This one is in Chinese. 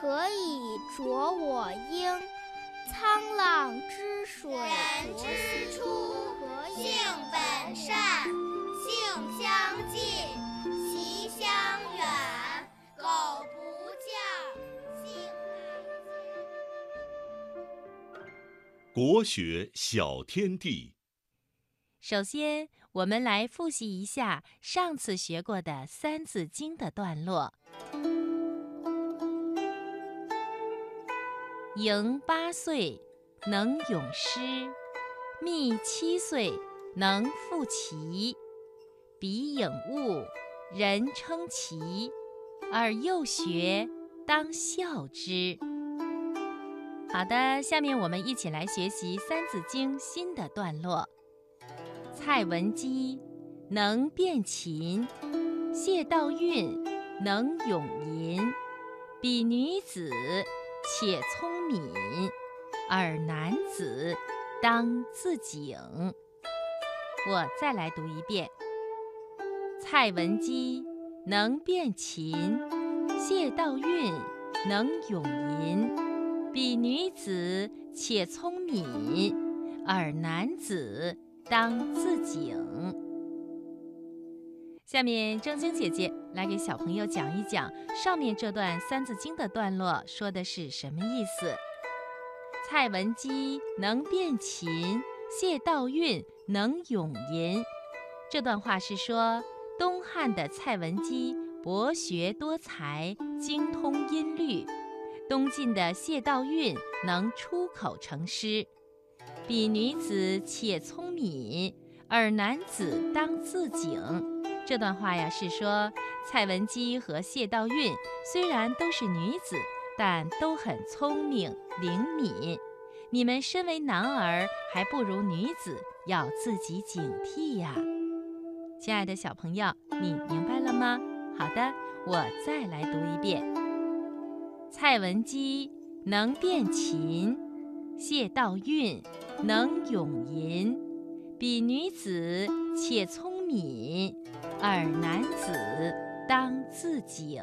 可以濯我缨沧浪之水人之初性本善性相近习相远苟不教性乃迁国学小天地。首先我们来复习一下上次学过的三字经的段落。嬴八岁，能咏诗；密七岁，能赋棋。彼颖悟，人称奇。而幼学，当孝之。好的，下面我们一起来学习《三字经》新的段落。蔡文姬能辨琴，谢道韫能咏吟。比女子且聪敏，而男子当自警。我再来读一遍：蔡文姬能辨琴，谢道韫能咏吟。比女子且聪敏，而男子当自警。下面正晶姐姐来给小朋友讲一讲上面这段《三字经》的段落说的是什么意思。蔡文姬能辨琴，谢道韫能咏吟。这段话是说，东汉的蔡文姬博学多才，精通音律；东晋的谢道韫能出口成诗。比女子且聪敏，而男子当自警。这段话呀是说，蔡文姬和谢道韫虽然都是女子，但都很聪明灵敏。你们身为男儿，还不如女子，要自己警惕呀。亲爱的小朋友，你明白了吗？好的，我再来读一遍。蔡文姬能辨琴，谢道韫能咏吟。比女子且聪敏，而男子当自警。